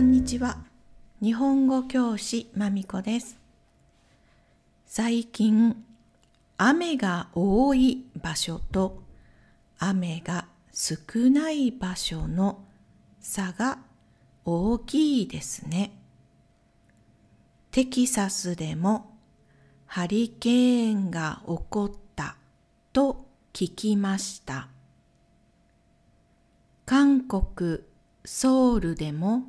んにちは。日本語教師まみこです。最近雨が多い場所と雨が少ない場所の差が大きいですね。テキサスでもハリケーンが起こったと聞きました。韓国ソウルでも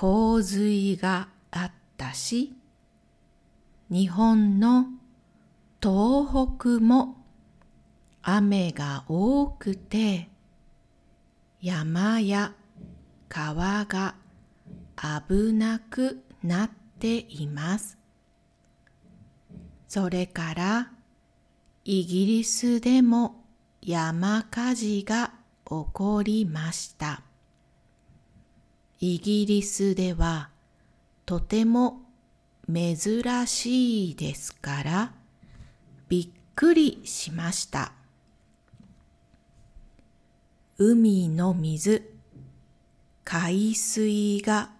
洪水があったし、日本の東北も雨が多くて、山や川が危なくなっています。それからイギリスでも山火事が起こりました。イギリスではとても珍しいですからびっくりしました。海の水、海水が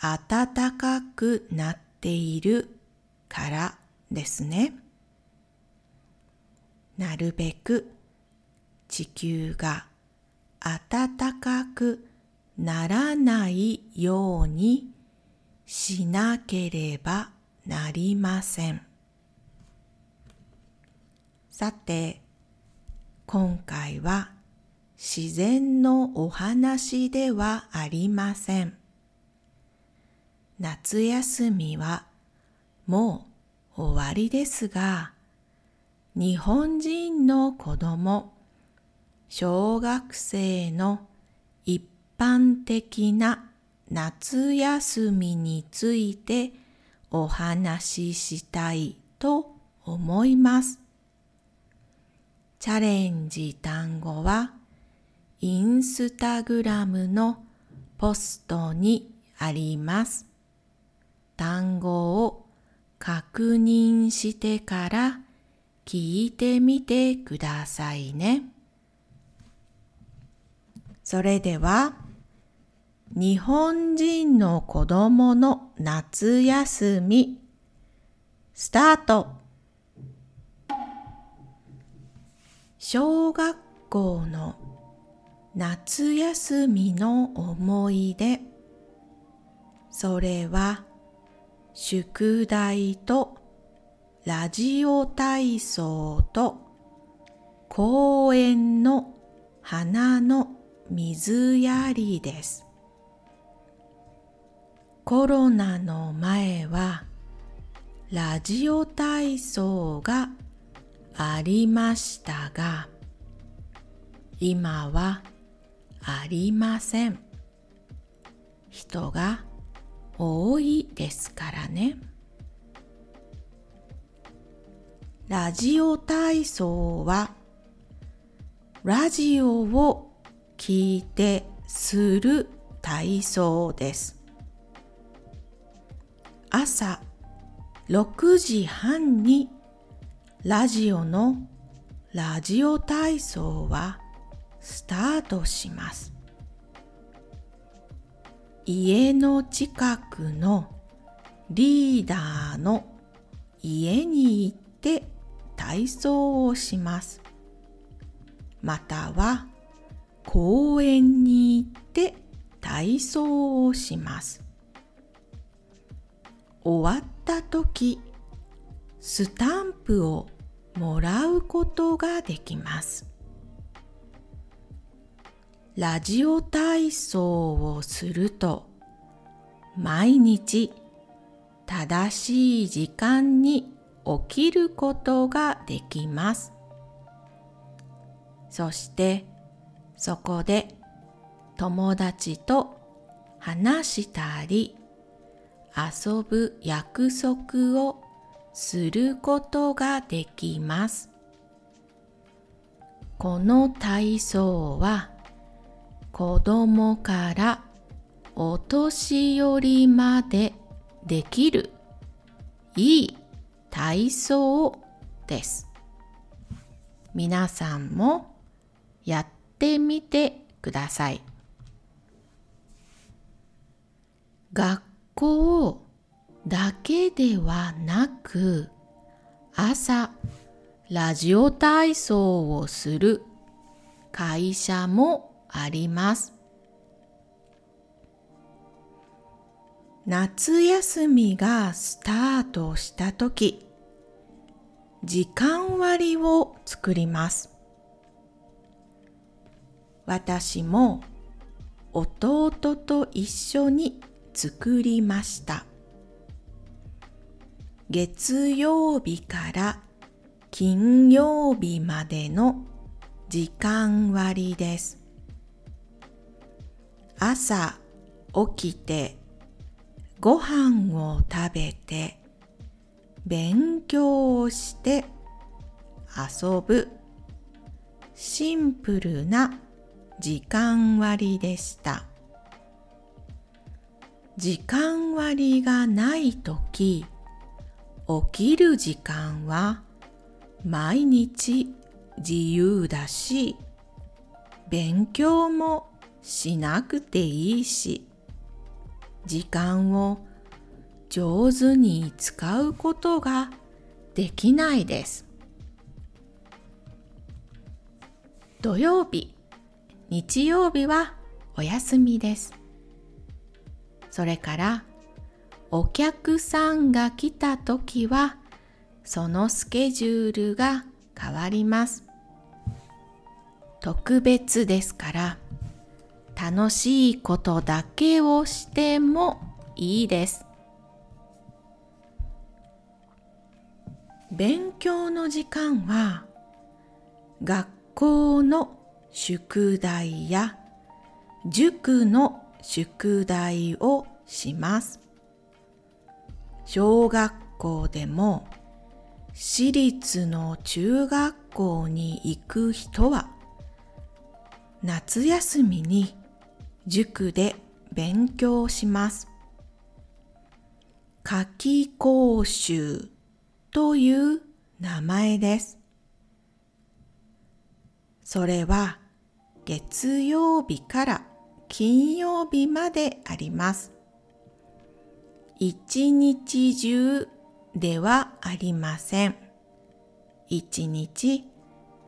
暖かくなっているからですね。なるべく地球が暖かくならないようにしなければなりません。さて、今回は自然のお話ではありません。夏休みはもう終わりですが、日本人の子供、小学生の一般的な夏休みについてお話ししたいと思います。チャレンジ単語はインスタグラムのポストにあります。単語を確認してから聞いてみてくださいね。それでは日本人の子供の夏休み。スタート。小学校の夏休みの思い出。それは宿題とラジオ体操と公園の花の水やりです。コロナの前はラジオ体操がありましたが今はありません。人が多いですからね。ラジオ体操はラジオを聞いてする体操です。朝6時半にラジオのラジオ体操はスタートします。家の近くのリーダーの家に行って体操をします。または公園に行って体操をします。終わった時スタンプをもらうことができます。ラジオ体操をすると毎日正しい時間に起きることができます。そしてそこで友達と話したり遊ぶ約束をすることができます。この体操は子供からお年寄りまでできるいい体操です。皆さんもやってみてください。学校だけではなく朝ラジオ体操をする会社もあります。夏休みがスタートした時時間割を作ります。私も弟と一緒に作りました。月曜日から金曜日までの時間割です。朝起きてご飯を食べて勉強をして遊ぶシンプルな時間割でした。時間割がないとき、起きる時間は毎日自由だし、勉強もしなくていいし、時間を上手に使うことができないです。土曜日、日曜日はお休みです。それからお客さんが来た時はそのスケジュールが変わります。特別ですから楽しいことだけをしてもいいです。勉強の時間は学校の宿題や塾の宿題をします。小学校でも私立の中学校に行く人は夏休みに塾で勉強します。夏季講習という名前です。それは月曜日から金曜日まであります。一日中ではありません。一日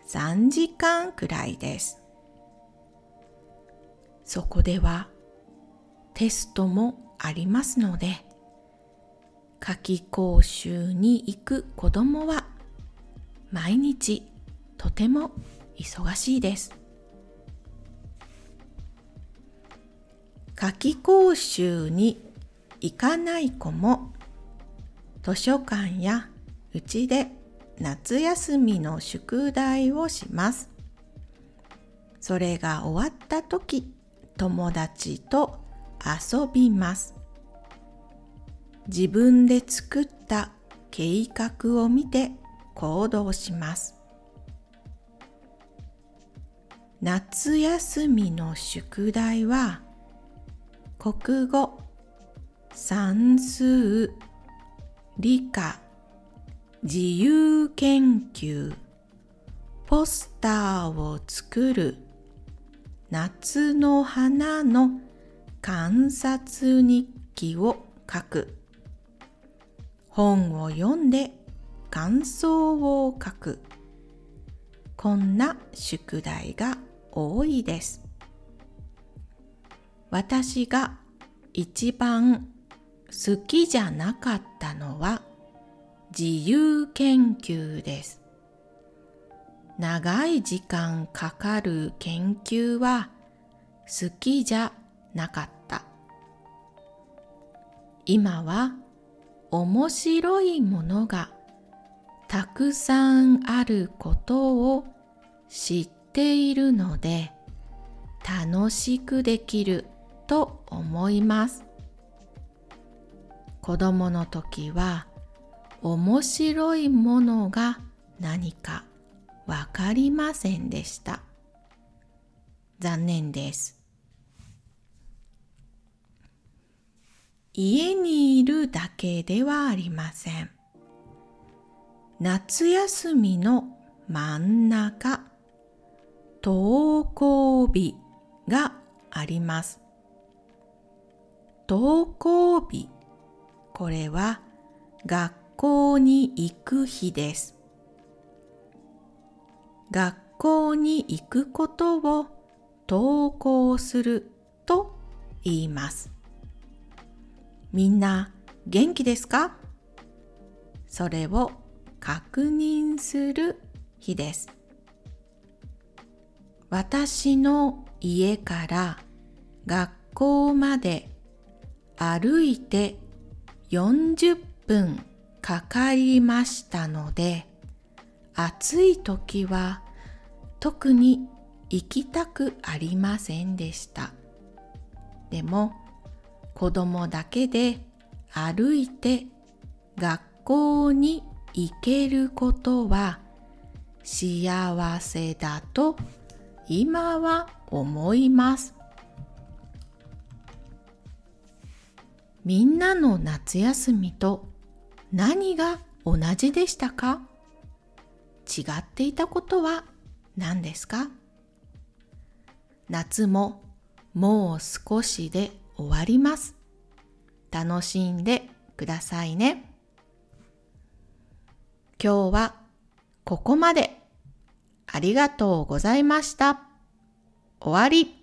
3時間くらいです。そこではテストもありますので、夏季講習に行く子供は毎日とても忙しいです。夏季講習に行かない子も図書館やうちで夏休みの宿題をします。それが終わった時友達と遊びます。自分で作った計画を見て行動します。夏休みの宿題は国語、算数、理科、自由研究、ポスターを作る、夏の花の観察日記を書く、本を読んで感想を書く、こんな宿題が多いです。私が一番好きじゃなかったのは自由研究です。長い時間かかる研究は好きじゃなかった。今は面白いものがたくさんあることを知っているので楽しくできると思います。子供の時は面白いものが何かわかりませんでした。残念です。家にいるだけではありません。夏休みの真ん中、登校日があります。登校日。これは学校に行く日です。学校に行くことを登校すると言います。みんな元気ですか？それを確認する日です。私の家から学校まで歩いて40分かかりましたので暑い時は特に行きたくありませんでした。でも子供だけで歩いて学校に行けることは幸せだと今は思います。みんなの夏休みと何が同じでしたか？違っていたことは何ですか？夏ももう少しで終わります。楽しんでくださいね。今日はここまで。ありがとうございました。終わり。